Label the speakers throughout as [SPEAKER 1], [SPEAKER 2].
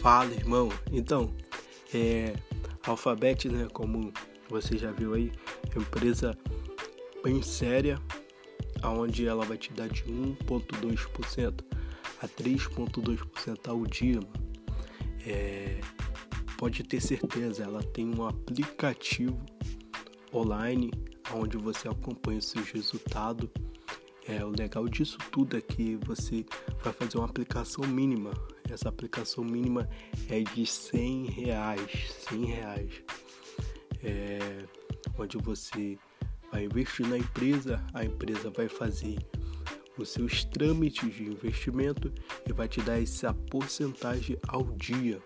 [SPEAKER 1] Fala, irmão. Então, é, Alphabet, né, como você já viu aí, empresa bem séria, aonde ela vai te dar de 1.2% a 3.2% ao dia. É, pode ter certeza, ela tem um aplicativo online onde você acompanha os seus resultados. É, o legal disso tudo é que você vai fazer uma aplicação mínima. Essa aplicação mínima é de 100 reais, 100 reais. É, onde você vai investir na empresa, a empresa vai fazer os seus trâmites de investimento e vai te dar essa porcentagem ao dia.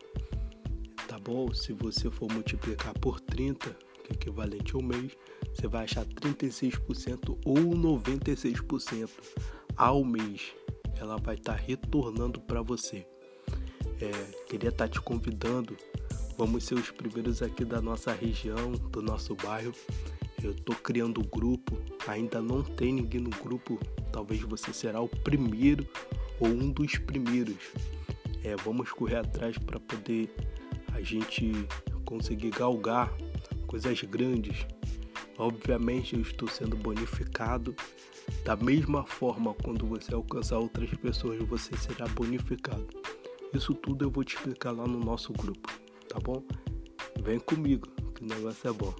[SPEAKER 1] Tá bom? Se você for multiplicar por 30, que é equivalente ao mês, você vai achar 36% ou 96% ao mês. Ela vai estar tá retornando para você. É, queria estar tá te convidando. Vamos ser os primeiros aqui da nossa região, do nosso bairro. Eu estou criando o grupo, ainda não tem ninguém no grupo. Talvez você será o primeiro ou um dos primeiros. É, vamos correr atrás para poder a gente conseguir galgar coisas grandes. Obviamente eu estou sendo bonificado. Da mesma forma, quando você alcançar outras pessoas, você será bonificado. Isso tudo eu vou te explicar lá no nosso grupo, tá bom? Vem comigo, que o negócio é bom.